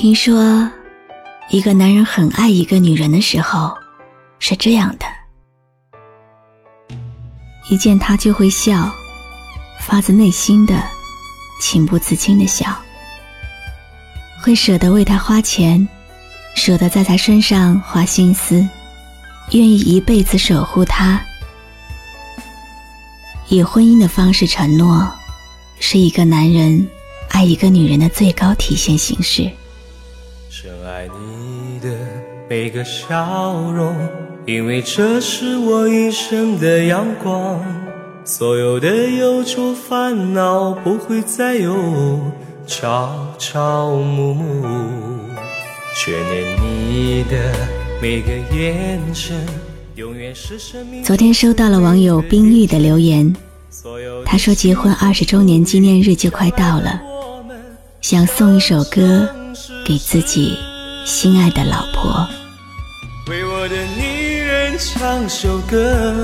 听说，一个男人很爱一个女人的时候，是这样的：一见她就会笑，发自内心的、情不自禁的笑，会舍得为她花钱，舍得在她身上花心思，愿意一辈子守护她。以婚姻的方式承诺，是一个男人爱一个女人的最高体现形式。深爱你的每个笑容，因为这是我一生的阳光。所有的忧愁烦恼不会再有，朝朝暮暮。眷念你的每个眼神，永远是生命。昨天收到了网友冰玉的留言，他说结婚二十周年纪念日就快到了，想送一首歌。给自己心爱的老婆，为我的女人唱首歌，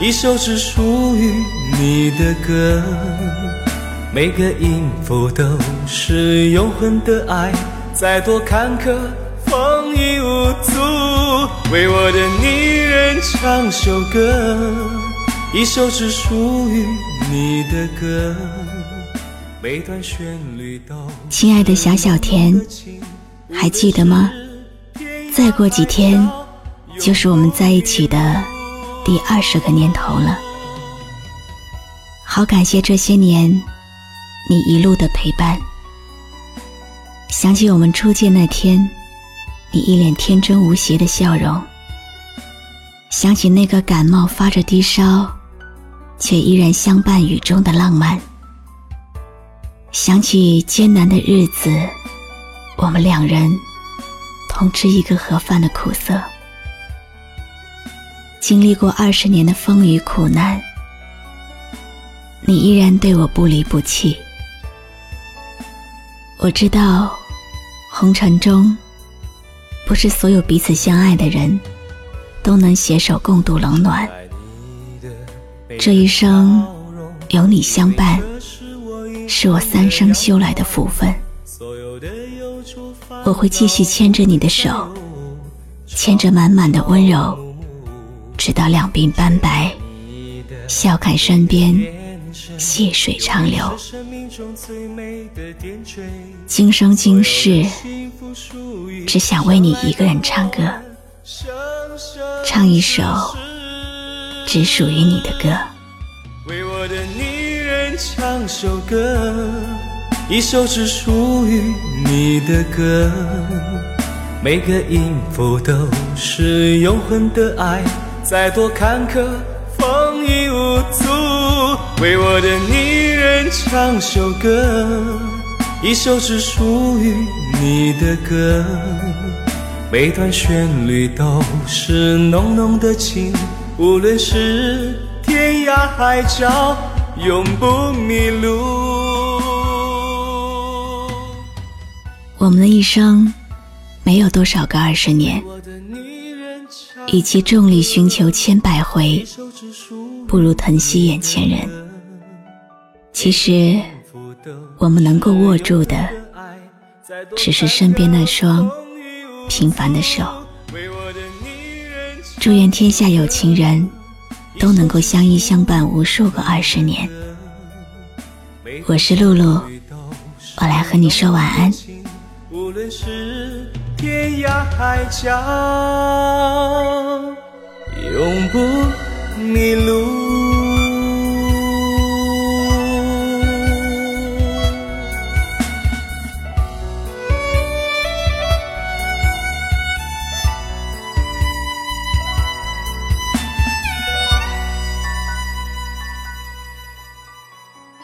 一首只属于你的歌，每个音符都是永恒的爱，再多坎坷风雨无阻。为我的女人唱首歌，一首只属于你的歌。每段旋律都亲爱的小小田，还记得吗？再过几天，就是我们在一起的第二十个年头了。好感谢这些年你一路的陪伴。想起我们初见那天，你一脸天真无邪的笑容；想起那个感冒发着低烧，却依然相伴雨中的浪漫。想起艰难的日子，我们两人同吃一个盒饭的苦涩。经历过二十年的风雨苦难，你依然对我不离不弃。我知道，红尘中不是所有彼此相爱的人都能携手共度冷暖。这一生有你相伴。是我三生修来的福分，我会继续牵着你的手，牵着满满的温柔，直到两鬓斑白，笑看身边细水长流。今生今世，只想为你一个人唱歌，唱一首只属于你的歌。为我的你唱首歌，一首只属于你的歌，每个音符都是永恒的爱，再多坎坷风雨无阻。为我的女人唱首歌，一首只属于你的歌，每段旋律都是浓浓的情，无论是天涯海角。永不迷路。我们的一生没有多少个二十年，与其众里寻求千百回，不如疼惜眼前人。其实，我们能够握住的，只是身边那双平凡的手。祝愿天下有情人。都能够相依相伴无数个二十年。我是露露，我来和你说晚安。无论是天涯海角，永不迷路。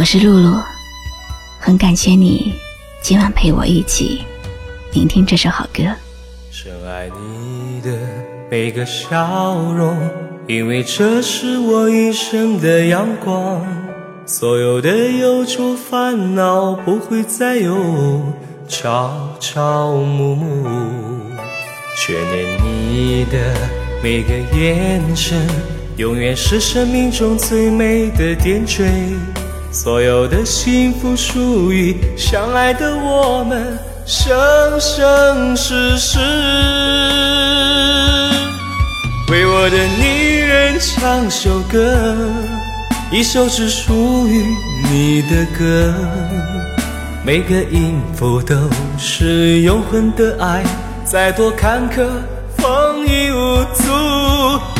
我是露露，很感谢你今晚陪我一起聆听这首好歌。深爱你的每个笑容，因为这是我一生的阳光。所有的忧愁烦恼不会再有，朝朝暮暮，眷恋你的每个眼神，永远是生命中最美的点缀。所有的幸福属于相爱的我们，生生世世。为我的女人唱首歌。一首只属于你的歌，每个音符都是永恒的爱。再多坎坷，风雨无阻，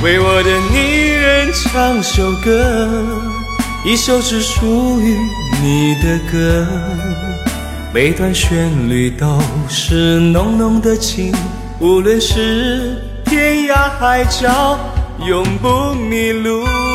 为我的女人唱首歌。一首只属于你的歌，每段旋律都是浓浓的情。无论是天涯海角，永不迷路。